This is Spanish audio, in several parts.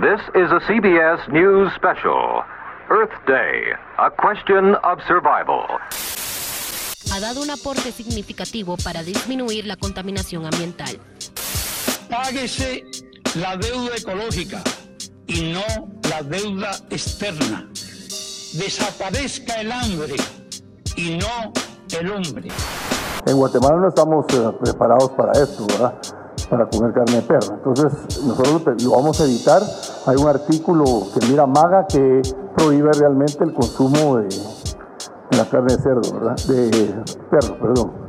This is a CBS News special. Earth Day, a question of survival. Ha dado un aporte significativo para disminuir la contaminación ambiental. Páguese la deuda ecológica y no la deuda externa. Desaparezca el hambre y no el hombre. En Guatemala no estamos eh, preparados para esto, ¿verdad? Para comer carne de perro. Entonces, nosotros lo vamos a evitar. Hay un artículo que mira Maga que prohíbe realmente el consumo de, de la carne de cerdo, ¿verdad? De perro, perdón.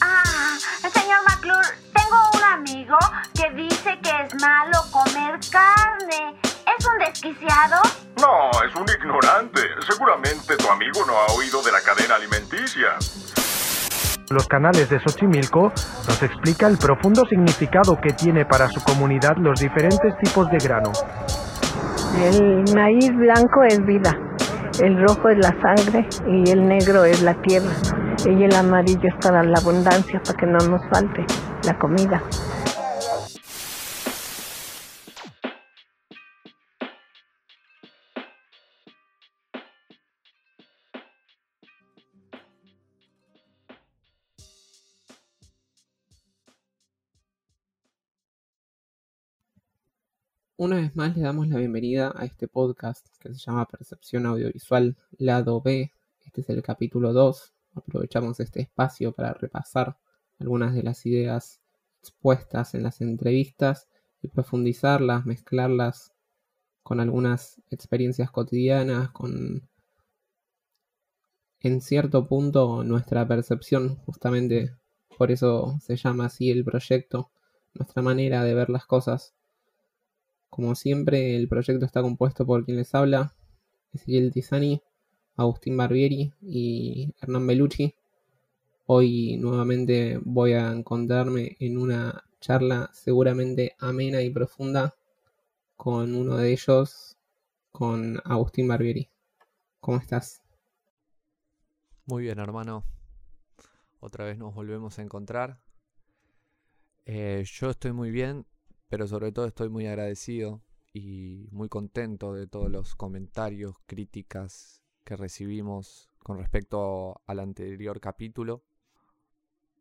Ah, señor McClure, tengo un amigo que dice que es malo comer carne. ¿Es un desquiciado? No, es un ignorante. Seguramente tu amigo no ha oído de la cadena alimenticia. Los canales de Xochimilco nos explica el profundo significado que tiene para su comunidad los diferentes tipos de grano. El maíz blanco es vida, el rojo es la sangre y el negro es la tierra y el amarillo es para la abundancia, para que no nos falte la comida. Una vez más le damos la bienvenida a este podcast que se llama Percepción Audiovisual Lado B. Este es el capítulo 2. Aprovechamos este espacio para repasar algunas de las ideas expuestas en las entrevistas y profundizarlas, mezclarlas con algunas experiencias cotidianas, con en cierto punto nuestra percepción, justamente por eso se llama así el proyecto, nuestra manera de ver las cosas como siempre, el proyecto está compuesto por quien les habla, Ezequiel Tizani, Agustín Barbieri y Hernán Belucci. Hoy nuevamente voy a encontrarme en una charla seguramente amena y profunda con uno de ellos, con Agustín Barbieri. ¿Cómo estás? Muy bien, hermano. Otra vez nos volvemos a encontrar. Eh, yo estoy muy bien pero sobre todo estoy muy agradecido y muy contento de todos los comentarios, críticas que recibimos con respecto al anterior capítulo.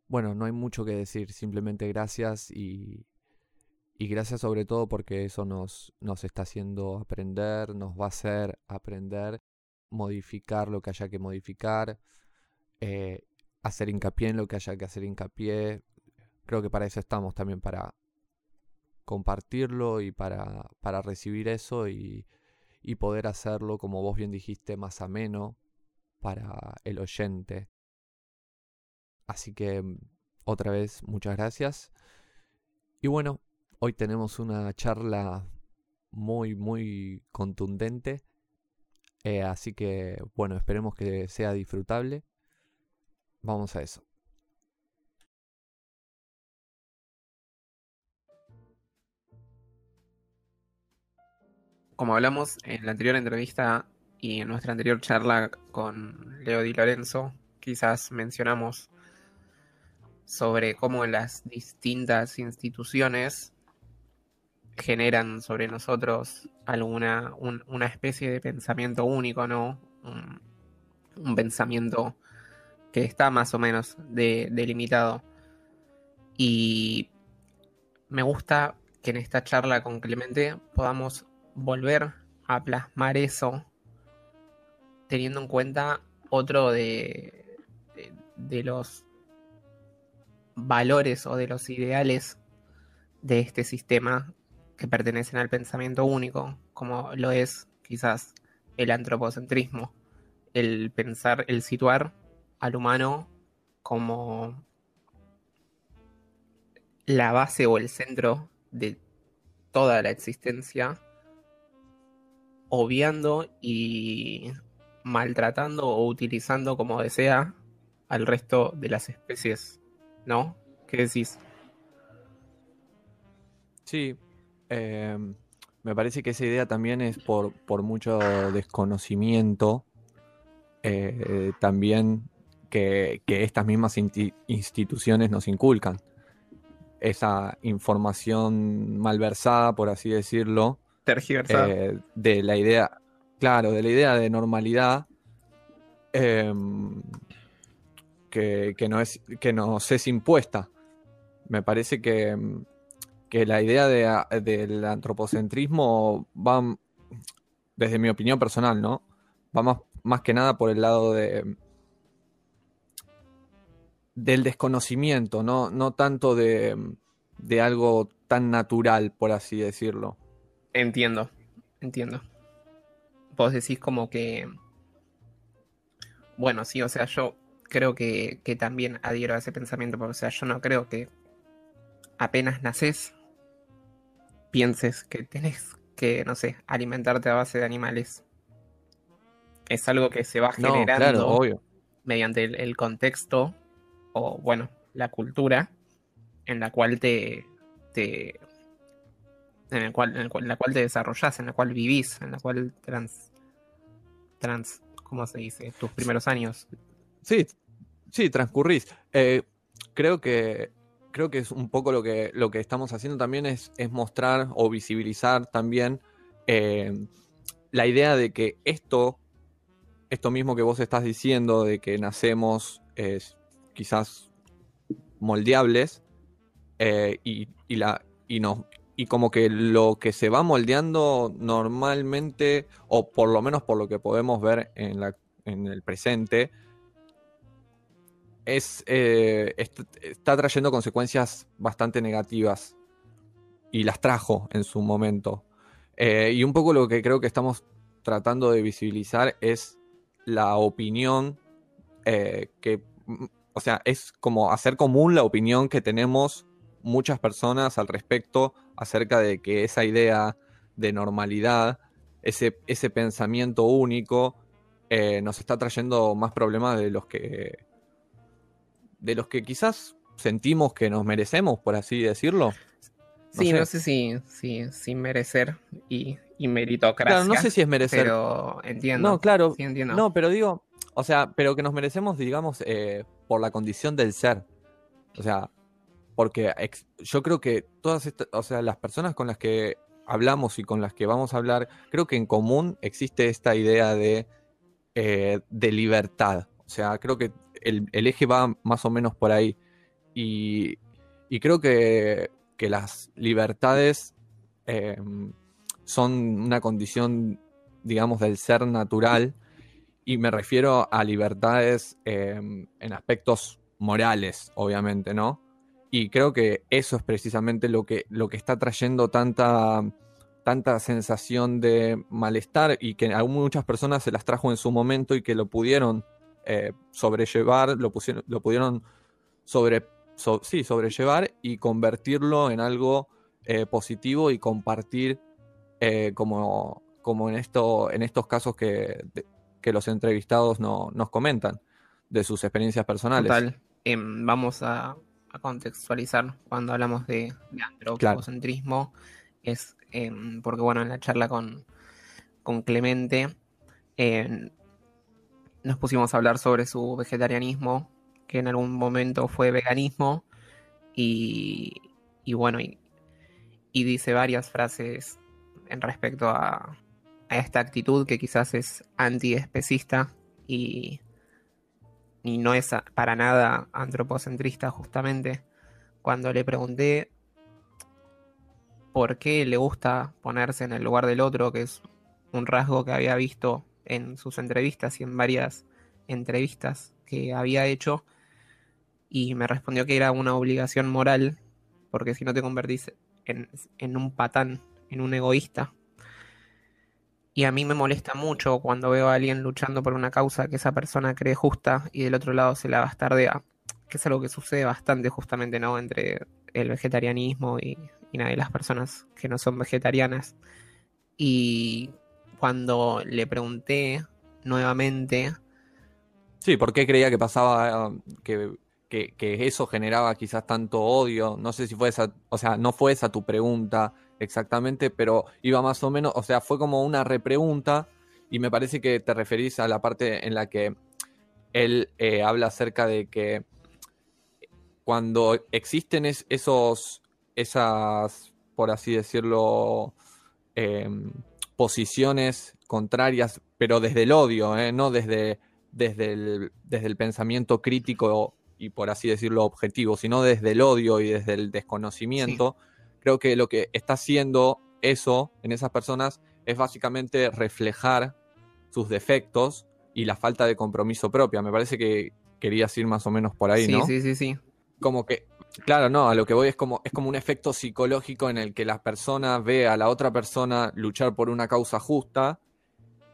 Bueno, no hay mucho que decir, simplemente gracias y, y gracias sobre todo porque eso nos, nos está haciendo aprender, nos va a hacer aprender, modificar lo que haya que modificar, eh, hacer hincapié en lo que haya que hacer hincapié. Creo que para eso estamos también, para compartirlo y para, para recibir eso y, y poder hacerlo, como vos bien dijiste, más ameno para el oyente. Así que mm, otra vez, muchas gracias. Y bueno, hoy tenemos una charla muy, muy contundente. Eh, así que bueno, esperemos que sea disfrutable. Vamos a eso. Como hablamos en la anterior entrevista y en nuestra anterior charla con Leo Di Lorenzo, quizás mencionamos sobre cómo las distintas instituciones generan sobre nosotros alguna una especie de pensamiento único, ¿no? Un, pensamiento que está más o menos delimitado. Y me gusta que en esta charla con Clemente podamos volver a plasmar eso teniendo en cuenta otro de, de, los valores o de los ideales de este sistema que pertenecen al pensamiento único, como lo es quizás el antropocentrismo, el pensar, el situar al humano como la base o el centro de toda la existencia obviando y maltratando o utilizando como desea al resto de las especies, ¿no? ¿Qué decís? Sí, em, me parece que esa idea también es por, por mucho desconocimiento, eh, también que, que, estas mismas instituciones nos inculcan. esa información malversada, por así decirlo. Eh, de la idea, claro, de la idea de normalidad em, que, que no es, que nos es impuesta. Me parece que, em, que la idea de del antropocentrismo va, m- desde mi opinión personal, ¿no? Va más, más que nada por el lado de del desconocimiento, no, no tanto de, de algo tan natural, por así decirlo. Entiendo, entiendo. Vos decís como que... Bueno, sí, o sea, yo creo que, que también adhiero a ese pensamiento, porque, o sea, yo no creo que apenas naces pienses que tenés que, no sé, alimentarte a base de animales. Es algo que se va No, generando claro, obvio. mediante el, el contexto o, bueno, la cultura en la cual te, te en el cual, en el la cual te desarrollas, en la cual vivís, en la cual trans, trans, ¿cómo se dice? Tus primeros años. Sí, sí, transcurrís. Eh, creo que creo que es un poco lo que, lo que estamos haciendo también es, es mostrar o visibilizar también eh, la idea de que esto, esto mismo que vos estás diciendo, de que nacemos es, quizás moldeables, eh, y, y la, y, no, y como que lo que se va moldeando normalmente, o por lo menos por lo que podemos ver en, el presente, es, eh, est- está trayendo consecuencias bastante negativas y las trajo en su momento. Eh, y un poco lo que creo que estamos tratando de visibilizar es la opinión eh, que, mm, o sea, es como hacer común la opinión que tenemos muchas personas al respecto acerca de que esa idea de normalidad, ese, ese pensamiento único, eh, nos está trayendo más problemas de los que de los que quizás sentimos que nos merecemos, por así decirlo. No sí, sé. no sé si, si, sin merecer y, y meritocracia. Claro, no sé si es merecer. Pero entiendo. No, claro. Sí, entiendo. No, pero digo, o sea, pero que nos merecemos, digamos, eh, por la condición del ser. O sea, porque yo creo que todas estas, o sea, las personas con las que hablamos y con las que vamos a hablar, creo que en común existe esta idea de, eh, de libertad. O sea, creo que el, el eje va más o menos por ahí. Y, y creo que, que las libertades eh, son una condición, digamos, del ser natural. Y me refiero a libertades eh, en aspectos morales, obviamente, ¿no? Y creo que eso es precisamente lo que, lo que está trayendo tanta, tanta sensación de malestar y que a muchas personas se las trajo en su momento y que lo pudieron eh, sobrellevar, lo, pusieron, lo pudieron sobre, so- sí, sobrellevar y convertirlo en algo eh, positivo y compartir eh, como, como en, esto, en estos casos que, que los entrevistados no- nos comentan de sus experiencias personales. Total. Em, vamos a, a contextualizar cuando hablamos de, de antropocentrismo. Es em, porque, bueno, en la charla con, con Clemente em, nos pusimos a hablar sobre su vegetarianismo, que en algún momento fue veganismo, y, y bueno, y, y dice varias frases en respecto a, a esta actitud que quizás es antiespecista y, y no es para nada antropocentrista justamente. Cuando le pregunté por qué le gusta ponerse en el lugar del otro, que es un rasgo que había visto en sus entrevistas y en varias entrevistas que había hecho, y me respondió que era una obligación moral, porque si no te convertís en, en un patán, en un egoísta. Y a mí me molesta mucho cuando veo a alguien luchando por una causa que esa persona cree justa y del otro lado se la bastardea, que es algo que sucede bastante justamente, ¿no? Entre el vegetarianismo y, y las personas que no son vegetarianas. Y cuando le pregunté nuevamente Sí, ¿por qué creía que pasaba, que, que- que eso generaba quizás tanto odio? No sé si fue esa, o sea, no fue esa tu pregunta exactamente, pero iba más o menos, o sea, fue como una repregunta y me parece que te referís a la parte en la que él eh, habla acerca de que cuando existen esos, esas, por así decirlo, em, posiciones contrarias, pero desde el odio, ¿eh? no desde, desde, el, desde el pensamiento crítico y por así decirlo objetivo, sino desde el odio y desde el desconocimiento, creo que lo que está haciendo eso en esas personas es básicamente reflejar sus defectos y la falta de compromiso propia. Me parece que querías ir más o menos por ahí, ¿no? Sí, sí, sí, sí. Como que, claro, no, a lo que voy es como, es como un efecto psicológico en el que la persona ve a la otra persona luchar por una causa justa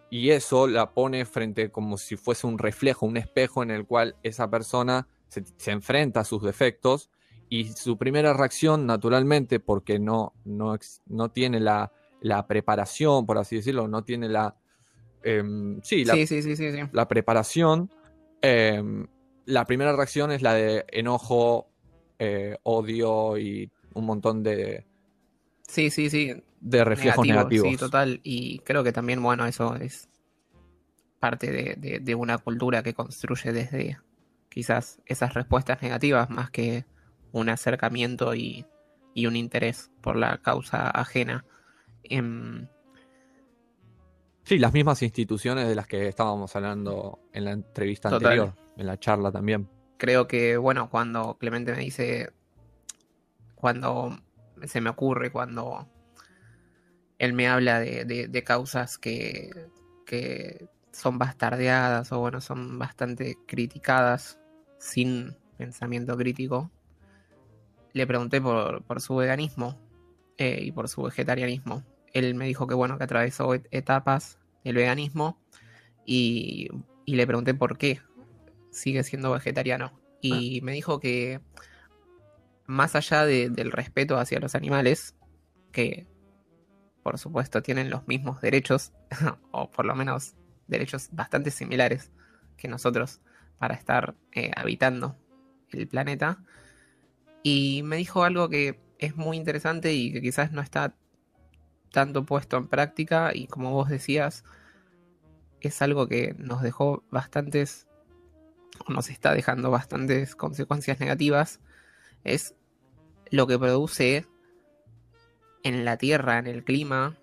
y eso la pone frente como si fuese un reflejo, un espejo en el cual esa persona se, enfrenta a sus defectos y su primera reacción, naturalmente, porque no, no, no tiene la, la preparación, por así decirlo, no tiene la... Em, sí, la, sí, sí, sí, sí, la preparación, em, la primera reacción es la de enojo, eh, odio y un montón de... Sí, sí, sí. De reflejos negativos. Sí, total. Y creo que también, bueno, eso es parte de, de una cultura que construye desde quizás esas respuestas negativas más que un acercamiento y, y un interés por la causa ajena. Em, sí, las mismas instituciones de las que estábamos hablando en la entrevista anterior, en la charla también. Creo que, bueno, cuando Clemente me dice, cuando se me ocurre, cuando él me habla de, causas que, que son bastardeadas o, bueno, son bastante criticadas sin pensamiento crítico, le pregunté por, por su veganismo eh, y por su vegetarianismo él me dijo que bueno, que atravesó etapas del veganismo y, le pregunté por qué sigue siendo vegetariano. Y ah. me dijo que más allá del respeto hacia los animales, que por supuesto tienen los mismos derechos, o por lo menos derechos bastante similares que nosotros para estar eh, habitando el planeta. Y me dijo algo que es muy interesante y que quizás no está tanto puesto en práctica y como vos decías, es algo que nos dejó bastantes, o nos está dejando bastantes consecuencias negativas, es lo que produce en la tierra, en el clima,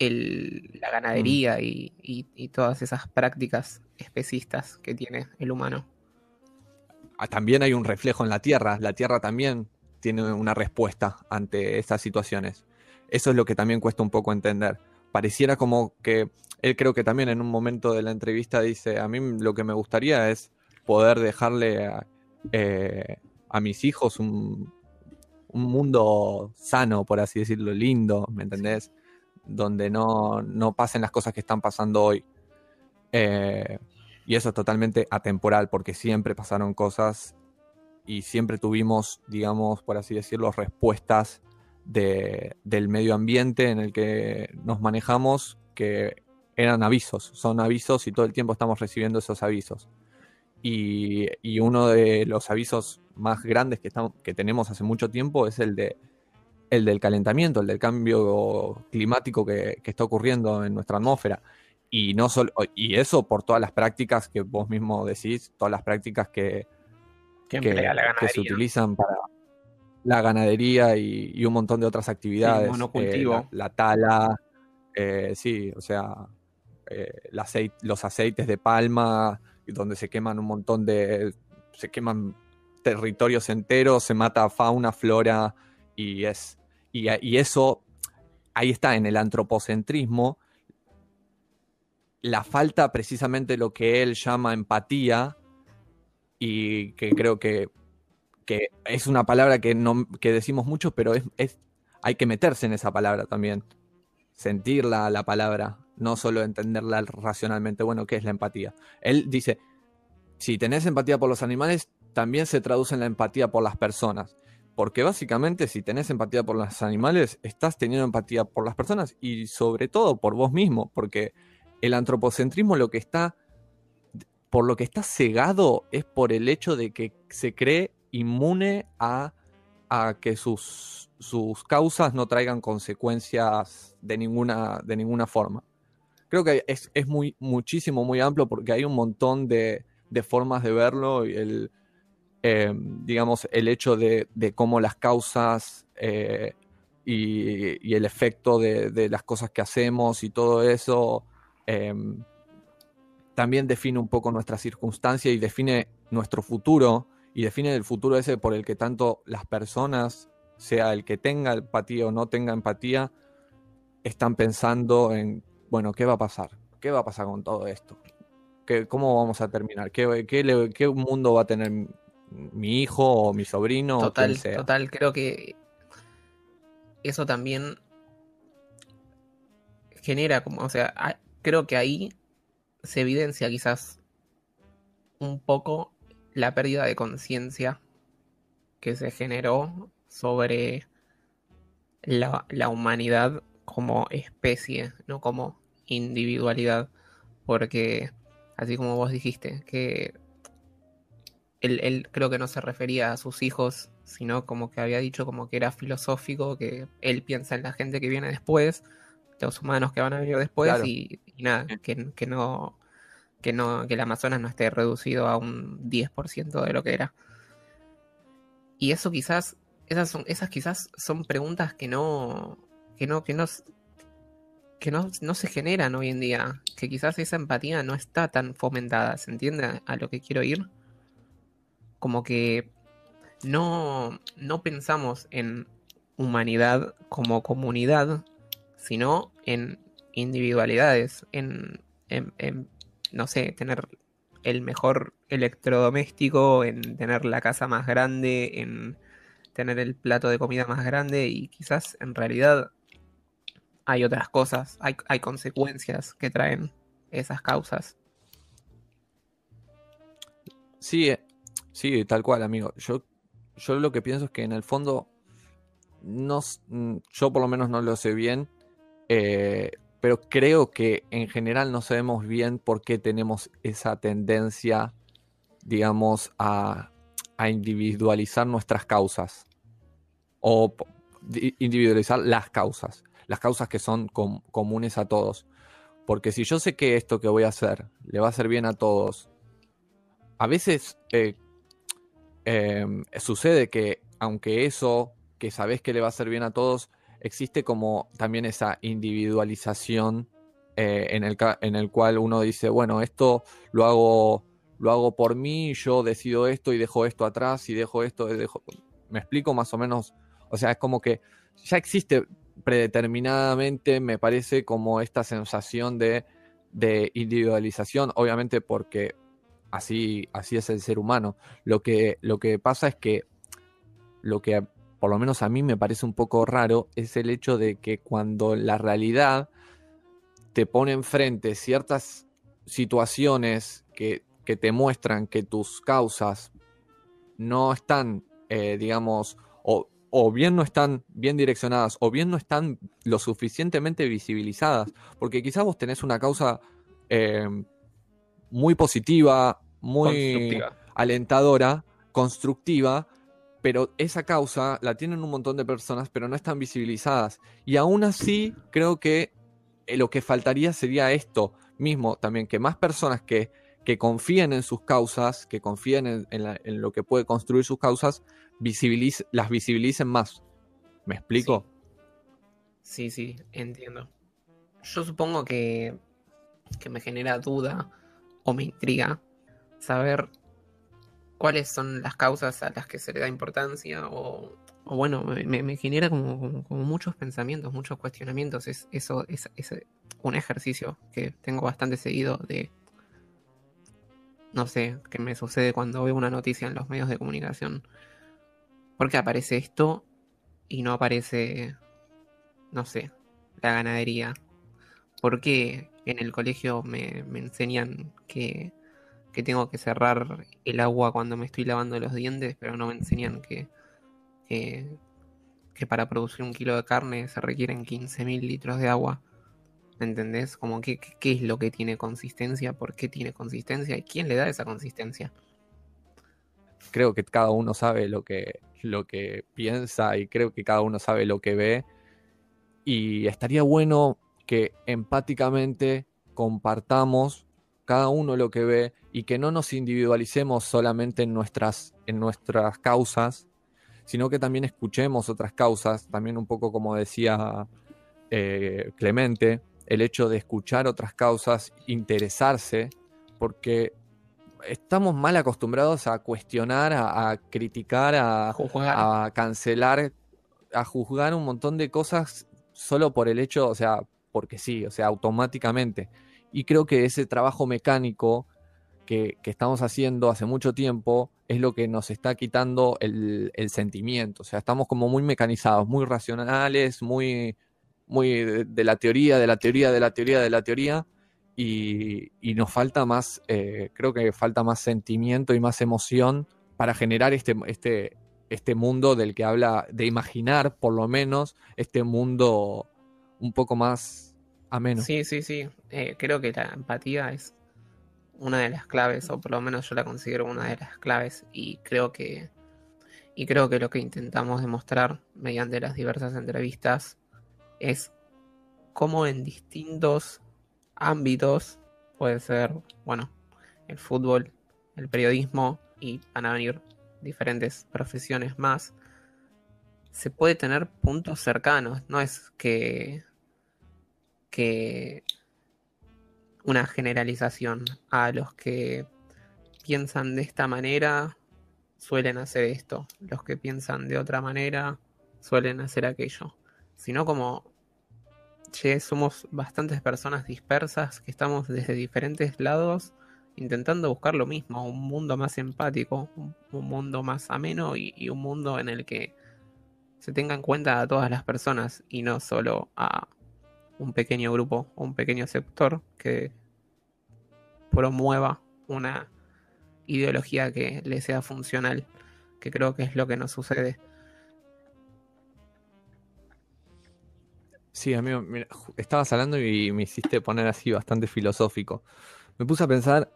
la ganadería mm. y, todas esas prácticas especistas que tiene el humano. Ah, también hay un reflejo en la tierra, la tierra también tiene una respuesta ante estas situaciones. Eso es lo que también cuesta un poco entender. Pareciera como que él creo que también en un momento de la entrevista dice, a mí lo que me gustaría es poder dejarle a, eh, mis hijos un, mundo sano, por así decirlo, lindo, ¿me entendés? Donde no, no pasen las cosas que están pasando hoy. Eh, y eso es totalmente atemporal, porque siempre pasaron cosas y siempre tuvimos, digamos, por así decirlo, respuestas del medio ambiente en el que nos manejamos que eran avisos, son avisos y todo el tiempo estamos recibiendo esos avisos. Y, uno de los avisos más grandes que, tenemos hace mucho tiempo es el del calentamiento, el del cambio climático que, está ocurriendo en nuestra atmósfera. Y, no solo, y eso por todas las prácticas que vos mismo decís, todas las prácticas que, que se utilizan para, la ganadería y, un montón de otras actividades. Eh, la, tala, eh, sí, o sea, eh, los aceites de palma, donde se queman un montón de. se queman territorios enteros, se mata fauna, flora, y es. Y, y eso, ahí está, en el antropocentrismo, la falta precisamente lo que él llama empatía, y que creo que que es una palabra que, no, que decimos mucho, pero es, es, hay que meterse en esa palabra también. Sentirla, la palabra, no solo entenderla racionalmente. Bueno, ¿qué es la empatía? Él dice, si tenés empatía por los animales, también se traduce en la empatía por las personas. Porque básicamente si tenés empatía por los animales, estás teniendo empatía por las personas y sobre todo por vos mismo, porque el antropocentrismo lo que está, por lo que está cegado es por el hecho de que se cree inmune a, que sus, sus, causas no traigan consecuencias de ninguna, de ninguna forma. Creo que es, muy, muchísimo, muy amplio porque hay un montón de, formas de verlo y el, eh, digamos, el hecho de, cómo las causas eh, y, el efecto de, las cosas que hacemos y todo eso em, también define un poco nuestra circunstancia y define nuestro futuro y define el futuro ese por el que tanto las personas, sea el que tenga empatía o no tenga empatía, están pensando en, bueno, ¿qué va a pasar? ¿Qué va a pasar con todo esto? ¿Qué, ¿Cómo vamos a terminar? ¿Qué, qué, mundo va a tener mi hijo o mi sobrino? Total, total, creo que eso también genera como, o sea, creo que ahí se evidencia quizás un poco la pérdida de conciencia que se generó sobre la, la, humanidad como especie, no como individualidad. Porque, así como vos dijiste, que él, él, creo que no se refería a sus hijos, sino como que había dicho como que era filosófico, que él piensa en la gente que viene después, los humanos que van a venir después y, nada, que, que, no que no que el Amazonas no esté reducido a un 10% de lo que era. Y eso quizás esas son esas quizás son preguntas que no que no que no que no, no se generan hoy en día, que quizás esa empatía no está tan fomentada, ¿se entiende a lo que quiero ir? Como que no, no pensamos en humanidad como comunidad, sino en individualidades, en, no sé, tener el mejor electrodoméstico, en tener la casa más grande, en tener el plato de comida más grande y quizás en realidad hay otras cosas, hay, hay consecuencias que traen esas causas. Sí, eh, sí, tal cual, amigo. Yo, yo lo que pienso es que en el fondo, no, mm, yo por lo menos no lo sé bien, eh, pero creo que en general no sabemos bien por qué tenemos esa tendencia, digamos, a, individualizar nuestras causas. O individualizar las causas las causas que son comunes a todos. Porque si yo sé que esto que voy a hacer le va a hacer bien a todos, a veces eh, em, sucede que aunque eso que sabes que le va a hacer bien a todos, existe como también esa individualización eh, en, el, en el cual uno dice, bueno, esto lo hago, lo hago por mí, yo decido esto y dejo esto atrás y dejo esto, dejo... me explico más o menos, o sea, es como que ya existe predeterminadamente me parece como esta sensación de, individualización, obviamente porque así, así es el ser humano. Lo que, lo que pasa es que lo que por lo menos a mí me parece un poco raro es el hecho de que cuando la realidad te pone enfrente ciertas situaciones que, te muestran que tus causas no están, eh, digamos, o o bien no están bien direccionadas o bien no están lo suficientemente visibilizadas, porque quizás vos tenés una causa eh, muy positiva, muy alentadora, constructiva, pero esa causa la tienen un montón de personas, pero no están visibilizadas. Y aún así, creo que eh, lo que faltaría sería esto mismo también, que más personas que, que confíen en sus causas, que confíen en lo que puede construir sus causas, las visibilicen más. ¿Me explico? Sí. sí, entiendo. Yo supongo que, que me genera duda o me intriga saber cuáles son las causas a las que se le da importancia o, bueno, me, genera como, muchos pensamientos, muchos cuestionamientos. Es, eso es, un ejercicio que tengo bastante seguido de, no sé, que me sucede cuando veo una noticia en los medios de comunicación ¿Por qué aparece esto y no aparece, no sé, la ganadería? ¿Por qué en el colegio me, enseñan que, tengo que cerrar el agua cuando me estoy lavando los dientes, pero no me enseñan que, que, para producir un kilo de carne se requieren 15.000 litros de agua? ¿Me entendés? Como qué es lo que tiene consistencia, por qué tiene consistencia y quién le da esa consistencia. Creo que cada uno sabe lo que, lo que piensa y creo que cada uno sabe lo que ve. Y estaría bueno que empáticamente compartamos cada uno lo que ve y que no nos individualicemos solamente en nuestras, en nuestras causas, sino que también escuchemos otras causas, también un poco como decía eh, Clemente, el hecho de escuchar otras causas, interesarse, porque estamos mal acostumbrados a cuestionar, a, criticar, a, a, cancelar, a juzgar un montón de cosas solo por el hecho, o sea, porque sí, o sea, automáticamente. Y creo que ese trabajo mecánico que, estamos haciendo hace mucho tiempo es lo que nos está quitando el, sentimiento. O sea, estamos como muy mecanizados, muy racionales, muy, muy de, la teoría, de la teoría, de la teoría, de la teoría. Y, nos falta más, eh, creo que falta más sentimiento y más emoción para generar este, este, este mundo del que habla, de imaginar por lo menos este mundo un poco más Sí, sí, sí. Eh, creo que la empatía es una de las claves, o por lo menos yo la considero una de las claves, y creo que, y creo que lo que intentamos demostrar mediante las diversas entrevistas es cómo en distintos ámbitos, puede ser, bueno, el fútbol, el periodismo, y van a venir diferentes profesiones más, se puede tener puntos cercanos, no es que que una generalización. A los que piensan de esta manera suelen hacer esto. Los que piensan de otra manera suelen hacer aquello. Sino como, somos bastantes personas dispersas que estamos desde diferentes lados intentando buscar lo mismo, un mundo más empático, un, mundo más ameno y, y un mundo en el que se tenga en cuenta a todas las personas y no solo a un pequeño grupo o un pequeño sector que promueva una ideología que le sea funcional, que creo que es lo que nos sucede. Sí, amigo, mira, estabas hablando y me hiciste poner así bastante filosófico. Me puse a pensar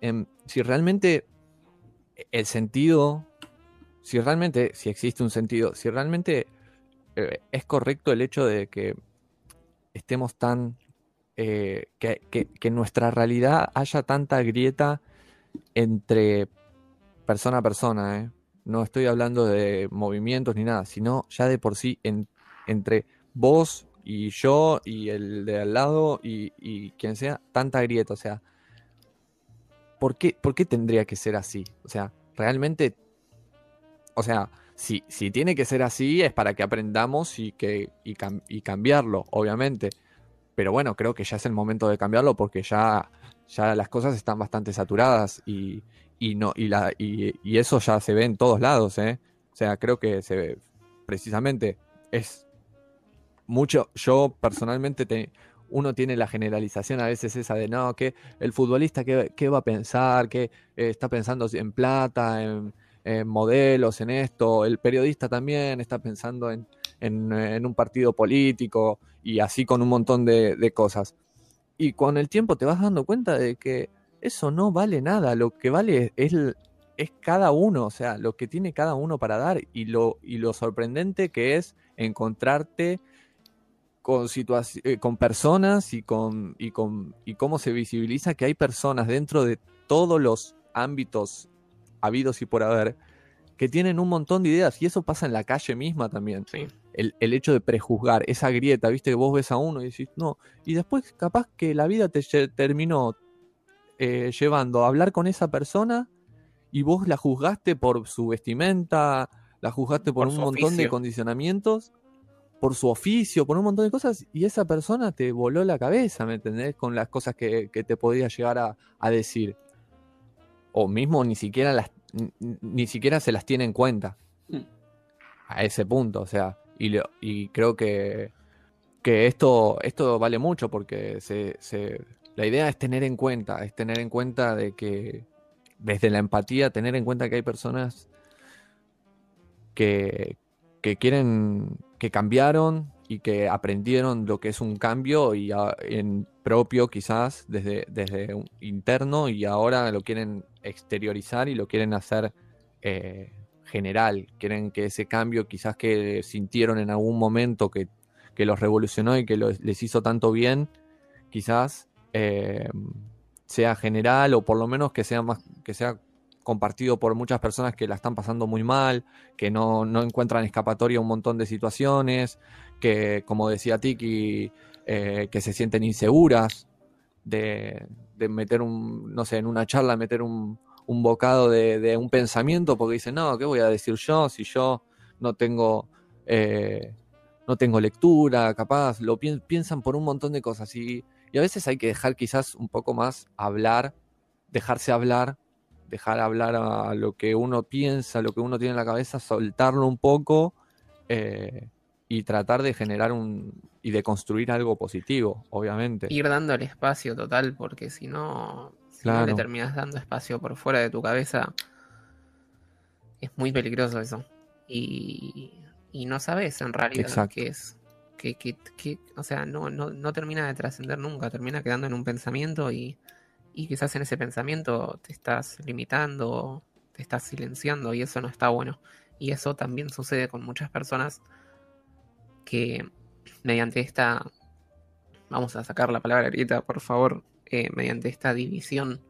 en si realmente el sentido, si realmente, si existe un sentido, si realmente eh, es correcto el hecho de que estemos tan... Eh, que, en nuestra realidad haya tanta grieta entre persona a persona. ¿eh? No estoy hablando de movimientos ni nada, sino ya de por sí entre vos y yo y el de al lado y, quien sea, tanta grieta. O sea, ¿por qué, ¿por qué tendría que ser así? O sea, realmente, o sea, si, si tiene que ser así es para que aprendamos y, que, y, cambiarlo, obviamente. Pero bueno, creo que ya es el momento de cambiarlo porque ya, ya las cosas están bastante saturadas y, no, y, la, y, eso ya se ve en todos lados. ¿eh? O sea, creo que se ve, precisamente es mucho, yo personalmente uno tiene la generalización a veces esa de no, que el futbolista qué, qué va a pensar, que eh, está pensando en plata, en, en modelos, en esto. El periodista también está pensando en, un partido político y así con un montón de, cosas. Y con el tiempo te vas dando cuenta de que eso no vale nada. Lo que vale es, es cada uno, o sea, lo que tiene cada uno para dar y lo, y lo sorprendente que es encontrarte con, eh, con personas y, con, y, con, y cómo se visibiliza que hay personas dentro de todos los ámbitos habidos y por haber, que tienen un montón de ideas. Y eso pasa en la calle misma también. El, hecho de prejuzgar, esa grieta, viste, que vos ves a uno y decís, no. Y después capaz que la vida te terminó eh, llevando a hablar con esa persona y vos la juzgaste por su vestimenta, la juzgaste por, un montón de condicionamientos, por su oficio, por un montón de cosas, y esa persona te voló la cabeza, ¿me entendés? Con las cosas que, te podía llegar a decir o mismo ni siquiera las ni siquiera se las tiene en cuenta mm. a ese punto, o sea, y, y creo que, que esto, esto vale mucho porque se, se, la idea es tener en cuenta, es tener en cuenta de que desde la empatía, tener en cuenta que hay personas que, que quieren, que cambiaron y que aprendieron lo que es un cambio y en propio quizás desde, desde un interno y ahora lo quieren exteriorizar y lo quieren hacer eh, general. Quieren que ese cambio quizás que sintieron en algún momento que, los revolucionó y que les hizo tanto bien, quizás eh, sea general o por lo menos que sea más que sea compartido por muchas personas que la están pasando muy mal, que no, no encuentran escapatoria a un montón de situaciones, que como decía Tiki, eh, que se sienten inseguras de, de, meter un, no sé, en una charla meter un, un bocado de, un pensamiento porque dicen, no, ¿qué voy a decir yo si yo no tengo... Eh, no tengo lectura, capaz, lo pi piensan por un montón de cosas y, y, a veces hay que dejar quizás un poco más hablar, dejarse hablar, dejar hablar a lo que uno piensa, lo que uno tiene en la cabeza, soltarlo un poco eh, y tratar de generar un y de construir algo positivo, obviamente. Ir dándole espacio total, porque si no, si claro. no le terminas dando espacio por fuera de tu cabeza, es muy peligroso eso. Y y no sabes en realidad Exacto. qué es. Que, que, que, o sea, no, no, no termina de trascender nunca, termina quedando en un pensamiento y, y quizás en ese pensamiento te estás limitando, te estás silenciando y eso no está bueno. Y eso también sucede con muchas personas que mediante esta, vamos a sacar la palabra ahorita, por favor, eh, mediante esta división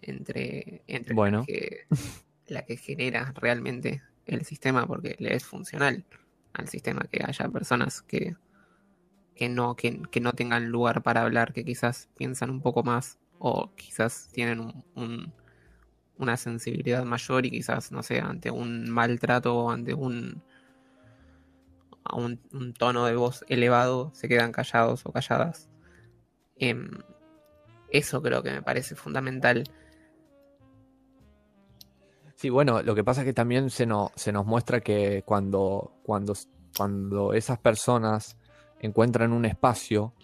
entre, entre bueno. la, que, la que genera realmente el sistema porque le es funcional al sistema que haya personas que, que, no, que, que, no tengan lugar para hablar, que quizás piensan un poco más o quizás tienen un, un, una sensibilidad mayor y quizás, no sé, ante un maltrato o ante un, un, tono de voz elevado se quedan callados o calladas. Eh, eso creo que me parece fundamental. Sí, bueno, lo que pasa es que también se, se nos muestra que cuando, cuando, cuando esas personas encuentran un espacio,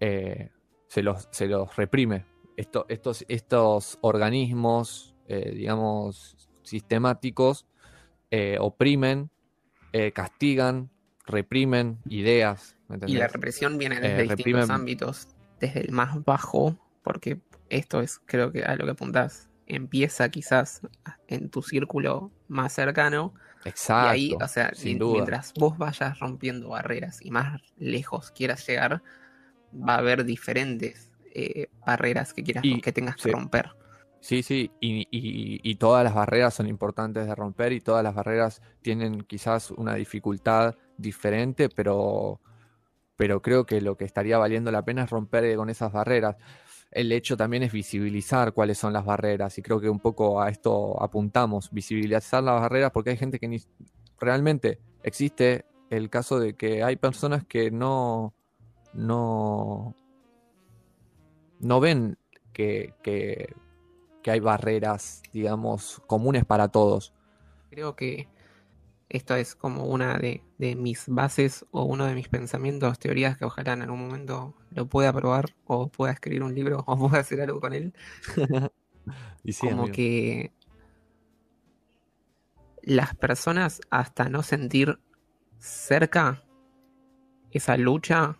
eh, se, los, se los reprime. Esto, estos, estos organismos, eh, digamos, sistemáticos, eh, oprimen, castigan, reprimen ideas. y la represión viene desde distintos reprimen... ámbitos, desde el más bajo, porque esto es creo que a lo que apuntás empieza quizás en tu círculo más cercano. Exacto. Y ahí, o sea, mientras vos vayas rompiendo barreras y más lejos quieras llegar, va a haber diferentes eh, barreras que quieras y, que tengas que romper. Sí, sí, y, y, y, todas las barreras son importantes de romper y todas las barreras tienen quizás una dificultad diferente, pero, pero creo que lo que estaría valiendo la pena es romper con esas barreras el hecho también es visibilizar cuáles son las barreras y creo que un poco a esto apuntamos, visibilizar las barreras porque hay gente que ni, realmente existe el caso de que hay personas que no no no ven que, que, que hay barreras, digamos, comunes para todos. Creo que esto es como una de, de, mis bases o uno de mis pensamientos, teorías que ojalá en algún momento lo pueda probar o pueda escribir un libro o pueda hacer algo con él. y sí, como amigo. que las personas hasta no sentir cerca esa lucha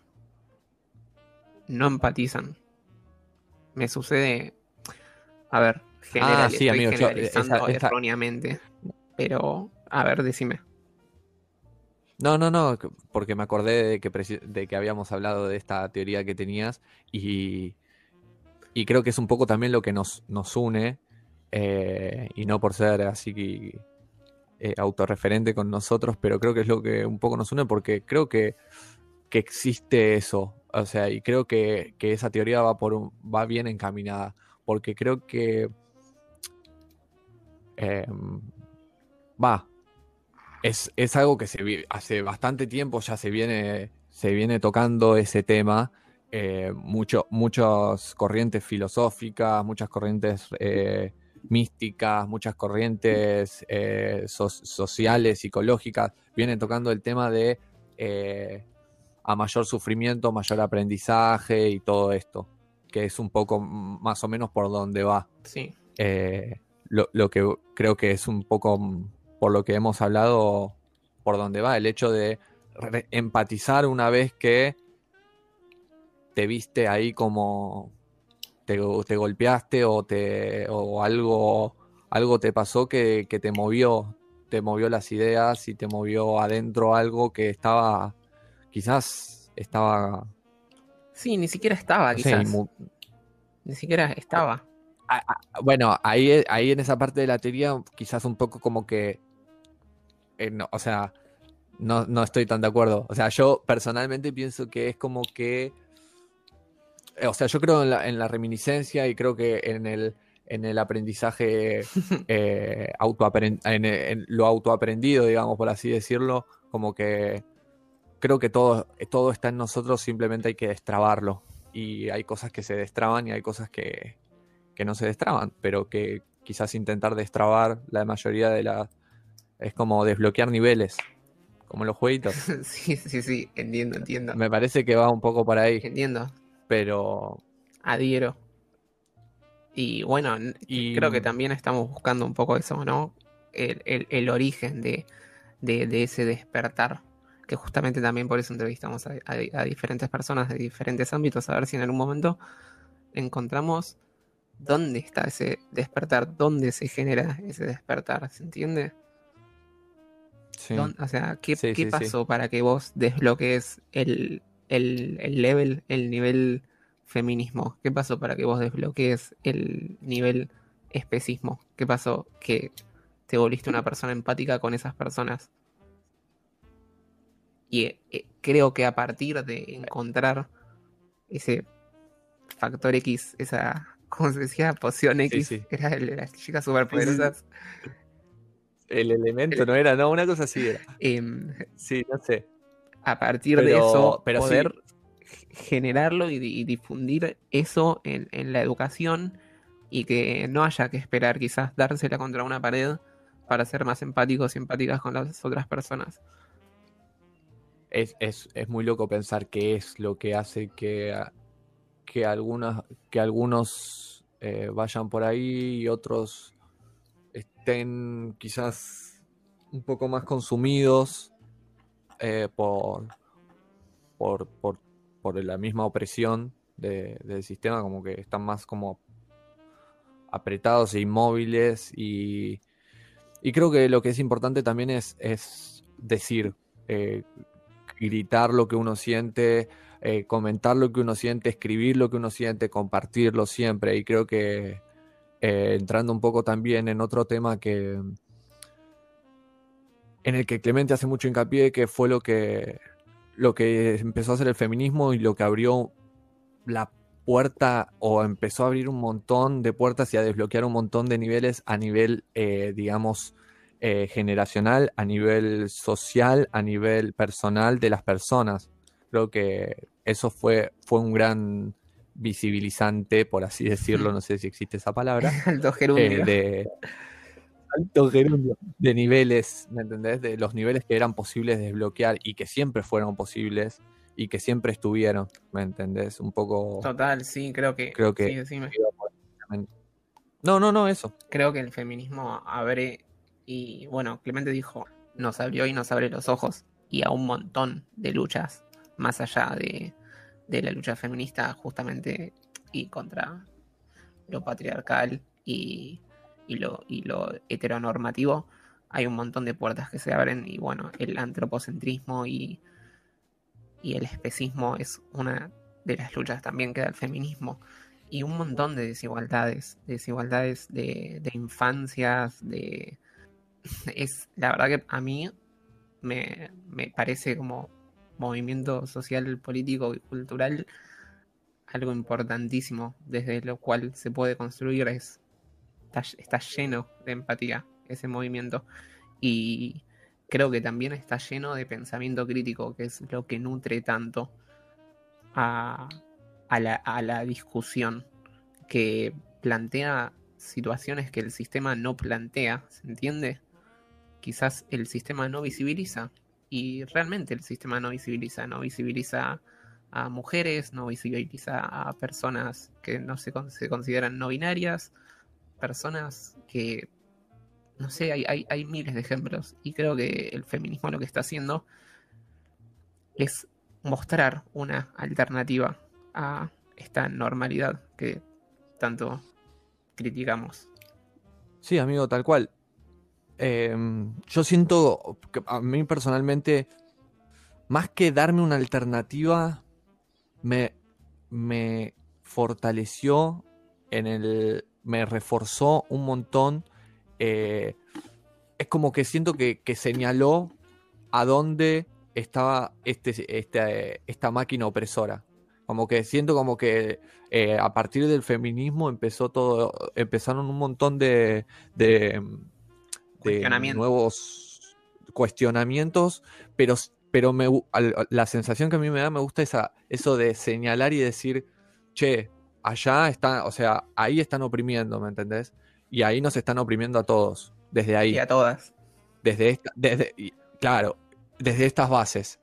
no empatizan. Me sucede, a ver, general, ah, sí, estoy amigo, generalizando yo, esa, esa... erróneamente, pero a ver, decime. No, no, no, porque me acordé de que, de que habíamos hablado de esta teoría que tenías y, y creo que es un poco también lo que nos, nos une eh, y no por ser así eh, autorreferente con nosotros, pero creo que es lo que un poco nos une porque creo que, que existe eso, o sea, y creo que, que esa teoría va, por un, va bien encaminada, porque creo que... Eh, va, es, es, algo que se hace bastante tiempo ya se viene, se viene tocando ese tema. Eh, muchas corrientes filosóficas, muchas corrientes eh, místicas, muchas corrientes eh, so sociales, psicológicas, vienen tocando el tema de a mayor sufrimiento, mayor aprendizaje y todo esto, que es un poco más o menos por donde va. Sí. Eh, Lo, lo, que creo que es un poco por lo que hemos hablado, por donde va, el hecho de empatizar una vez que te viste ahí como te, te golpeaste o te o algo algo te pasó que, que, te movió te movió las ideas y te movió adentro algo que estaba quizás estaba sí ni siquiera estaba quizás sí, Ni siquiera estaba. bueno, ahí, ahí en esa parte de la teoría, quizás un poco como que. eh, no, o sea, no, no estoy tan de acuerdo. O sea, yo personalmente pienso que es como que. eh, O sea, yo creo en la, en la reminiscencia y creo que en el, en el aprendizaje eh, en lo autoaprendido, digamos, por así decirlo, como que creo que todo, todo está en nosotros, simplemente hay que destrabarlo. Y hay cosas que se destraban y hay cosas que, que no se destraban, pero que quizás intentar destrabar la mayoría de las... Es como desbloquear niveles, como los jueguitos. sí, sí, sí, entiendo, entiendo. Me parece que va un poco por ahí, Entiendo. pero... Adhiero. Y bueno, Y- creo que también estamos buscando un poco eso, ¿no? El, el- el origen de, de- de ese despertar. Que justamente también por eso entrevistamos a, a- a diferentes personas de diferentes ámbitos, a ver si en algún momento encontramos dónde está ese despertar, dónde se genera ese despertar, ¿se entiende? Sí. ¿Dónde- o sea, ¿qué, Sí, qué sí. pasó para que vos desbloquees el, el, el level, el nivel feminismo? ¿Qué pasó para que vos desbloquees el nivel especismo? ¿Qué pasó que te volviste una persona empática con esas personas? Y eh, creo que a partir de encontrar ese factor X, esa, ¿cómo se decía? Poción X, sí. era el de las chicas superpoderosas. El elemento no era, no, una cosa así era. em, Sí, no sé. a partir de eso pero poder generarlo y, y difundir eso en, en la educación y que no haya que esperar quizás dársela contra una pared para ser más empáticos y empáticas con las otras personas. Es, es, es muy loco pensar qué es lo que hace que, a- que, algunas, que algunos eh, vayan por ahí y otros estén quizás un poco más consumidos eh, por, por, por, por la misma opresión de- del sistema, como que están más como apretados e inmóviles y, y creo que lo que es importante también es, es decir, eh, gritar lo que uno siente, eh, comentar lo que uno siente, escribir lo que uno siente, compartirlo siempre. Y creo que eh, entrando un poco también en otro tema que en el que Clemente hace mucho hincapié, que fue lo que lo que empezó a hacer el feminismo y lo que abrió la puerta o empezó a abrir un montón de puertas y a desbloquear un montón de niveles a nivel, eh, digamos, eh, generacional, a nivel social, a nivel personal de las personas. Creo que eso fue, fue un gran visibilizante, por así decirlo, no sé si existe esa palabra, Alto gerundio. eh, de alto gerundio, de niveles, ¿me entendés? De los niveles que eran posibles de desbloquear y que siempre fueron posibles y que siempre estuvieron, ¿me entendés? Un poco... Total, sí, creo que. Creo que- sí. No, no, no, eso. Creo que el feminismo abre, y bueno, Clemente dijo, nos abrió y nos abre los ojos, y a un montón de luchas, más allá de, de la lucha feminista, justamente, y contra lo patriarcal y, y lo, y lo heteronormativo, hay un montón de puertas que se abren, y bueno, el antropocentrismo y, y el especismo es una de las luchas también que da el feminismo. Y un montón de desigualdades, desigualdades de, de infancias, de... Es, la verdad que a mí me, me parece como movimiento social, político y cultural algo importantísimo desde lo cual se puede construir, es, está, está lleno de empatía ese movimiento y creo que también está lleno de pensamiento crítico, que es lo que nutre tanto a, a la, a la discusión, que plantea situaciones que el sistema no plantea, ¿se entiende? Quizás el sistema no visibiliza, y realmente el sistema no visibiliza, no visibiliza a mujeres, no visibiliza a personas que no se, se consideran no binarias, personas que, no sé, hay, hay, hay miles de ejemplos, y creo que el feminismo lo que está haciendo es mostrar una alternativa a esta normalidad que tanto criticamos. Sí, amigo, tal cual. Em, yo siento que a mí personalmente, más que darme una alternativa, me, me fortaleció en el, me reforzó un montón. eh, es como que siento que, que señaló a dónde estaba este, este, esta máquina opresora. Como que siento como que eh, a partir del feminismo empezó todo, empezaron un montón de, Cuestionamientos. nuevos cuestionamientos, pero, pero me, al- la sensación que a mí me da me gusta esa, eso de señalar y decir, che, allá está, o sea, ahí están oprimiendo, ¿me entendés? Y ahí nos están oprimiendo a todos, desde ahí Y a todas. desde esta, desde, y- claro, desde estas bases,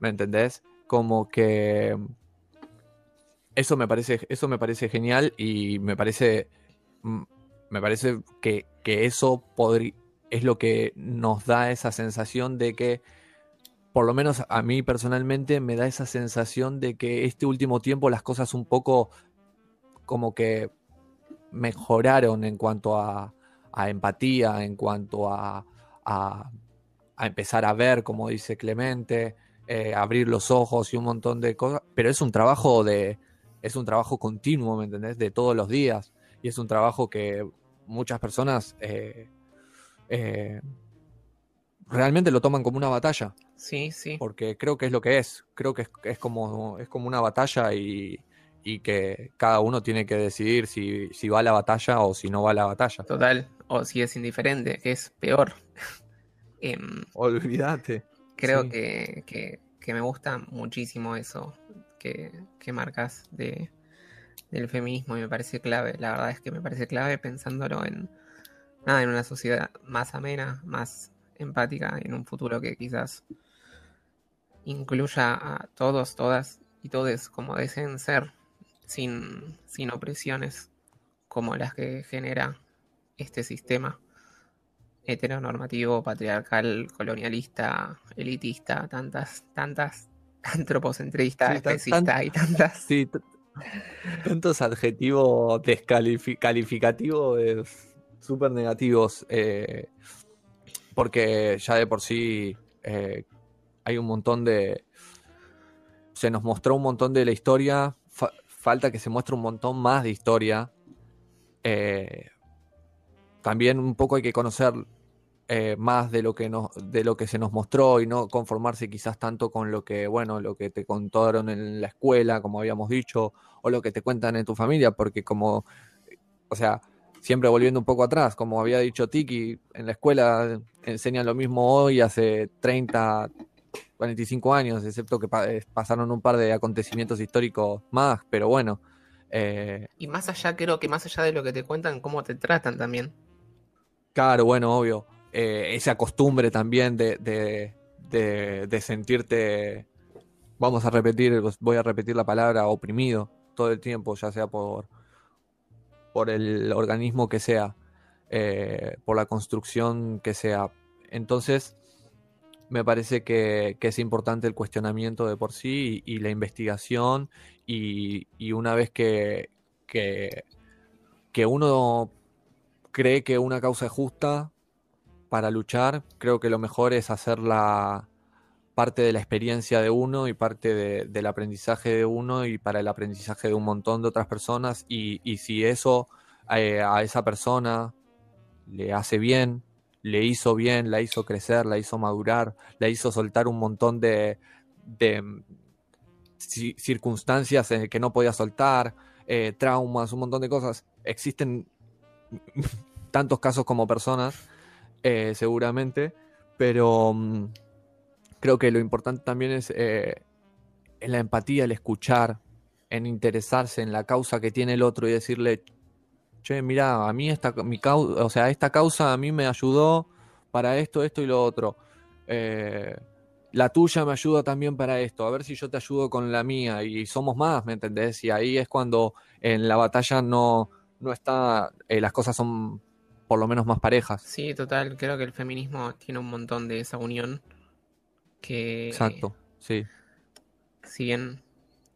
¿me entendés? Como que eso me parece, eso me parece genial y me parece, mm, me parece que, que eso podri- es lo que nos da esa sensación de que, por lo menos a mí personalmente, me da esa sensación de que este último tiempo las cosas un poco como que mejoraron en cuanto a, empatía, en cuanto a, a- a empezar a ver, como dice Clemente, eh, abrir los ojos y un montón de cosas, pero es un trabajo de, es un trabajo continuo, ¿me entendés? De todos los días. Y es un trabajo que muchas personas eh, eh, realmente lo toman como una batalla. Sí, sí. Porque creo que es lo que es. Creo que es, es como, es como una batalla y, y que cada uno tiene que decidir si, si va a la batalla o si no va a la batalla. Total. O si es indiferente, que es peor. Em, Olvídate. creo Sí. que, que- que me gusta muchísimo eso que, que marcas de, del feminismo y me parece clave. La verdad es que me parece clave pensándolo en nada, en una sociedad más amena, más empática, en un futuro que quizás incluya a todos, todas y todes como deseen ser, sin, sin opresiones como las que genera este sistema heteronormativo, patriarcal, colonialista, elitista, tantas, tantas, antropocentrista, Sí, especista tan- y tantas. Sí, tantos adjetivos descalificativos súper negativos. eh, porque ya de por sí eh, hay un montón de. Se nos mostró un montón de la historia. fa- falta que se muestre un montón más de historia. eh, también un poco hay que conocer más de lo que nos, de lo que se nos mostró y no conformarse quizás tanto con lo que, bueno, lo que te contaron en la escuela, como habíamos dicho, o lo que te cuentan en tu familia, porque como, o sea, siempre volviendo un poco atrás, como había dicho Tiki, en la escuela enseñan lo mismo hoy, hace 30, 45 años, excepto que eh, pasaron un par de acontecimientos históricos más, pero bueno. eh, Y más allá, creo que más allá de lo que te cuentan, cómo te tratan también. Claro, bueno, obvio. Eh, esa costumbre también de, de, de- de sentirte, vamos a repetir, voy a repetir la palabra oprimido todo el tiempo, ya sea por, por el organismo que sea, eh, por la construcción que sea. Entonces, me parece que, es importante el cuestionamiento de por sí y, la investigación y, una vez que, que uno cree que una causa es justa para luchar, creo que lo mejor es hacerla parte de la experiencia de uno y parte de- del aprendizaje de uno y para el aprendizaje de un montón de otras personas y, si eso eh, a esa persona le hace bien, le hizo bien, la hizo crecer, la hizo madurar, la hizo soltar un montón de, mm, ci- circunstancias que no podía soltar, eh, traumas, un montón de cosas. Existen tantos casos como personas, eh, seguramente, pero mm, creo que lo importante también es eh, la empatía, el escuchar, en interesarse en la causa que tiene el otro y decirle, che, mira, a mí esta, mi cau- o sea, esta causa a mí me ayudó para esto, esto y lo otro. Eh, la tuya me ayuda también para esto, a ver si yo te ayudo con la mía y somos más, ¿me entendés? Y ahí es cuando en la batalla no, no está, eh, las cosas son por lo menos más parejas. Sí, total, creo que el feminismo tiene un montón de esa unión que, Exacto, sí. si bien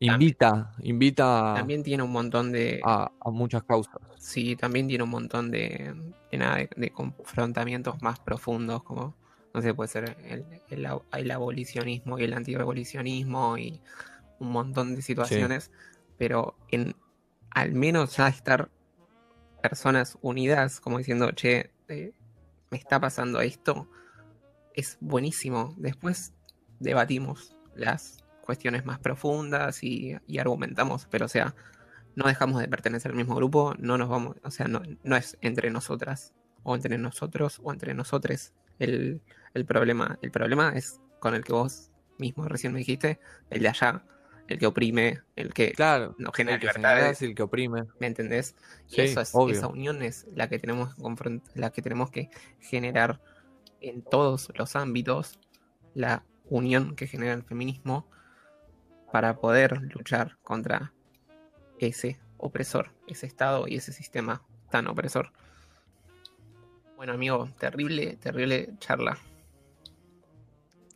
Invita, invita también tiene un montón de... a, a muchas causas. Sí, también tiene un montón de, de nada, de, de confrontamientos más profundos, como, no sé, puede ser el, el ab- el abolicionismo y el antirrevolucionismo y un montón de situaciones, pero en al menos ya estar personas unidas, como diciendo, che, eh, me está pasando esto, es buenísimo. Después debatimos las cuestiones más profundas y, y argumentamos, pero o sea, no dejamos de pertenecer al mismo grupo, no nos vamos, o sea, no, no es entre nosotras, o entre nosotros, o entre nosotres el, el problema. El problema es con el que vos mismo recién me dijiste, el de allá, el que oprime, el que Claro, no genera el que libertades. el que oprime. ¿Me entendés? Y Sí, eso es, esa unión es la que tenemos que la que tenemos que generar en todos los ámbitos, la unión que genera el feminismo para poder luchar contra ese opresor, ese estado y ese sistema tan opresor. Bueno, amigo, terrible, terrible charla.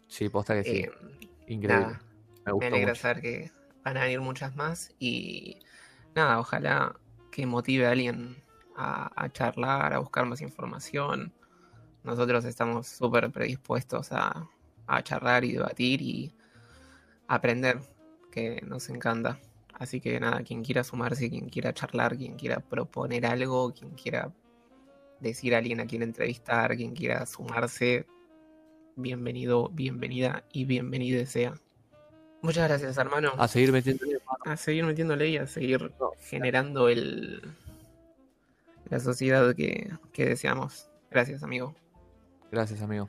Sí, posta que sí. Eh, Increíble. nada, Me alegra mucho. saber que van a venir muchas más y nada, ojalá que motive a alguien a, a charlar, a buscar más información. Nosotros estamos súper predispuestos a, a charlar y debatir y aprender, que nos encanta. Así que nada, quien quiera sumarse, quien quiera charlar, quien quiera proponer algo, quien quiera decir a alguien a quien entrevistar, quien quiera sumarse, bienvenido, bienvenida y bienvenido sea. Muchas gracias, hermano. A seguir metiéndole. A seguir metiéndole y a seguir generando el la sociedad que, que deseamos. Gracias, amigo. Gracias, amigo.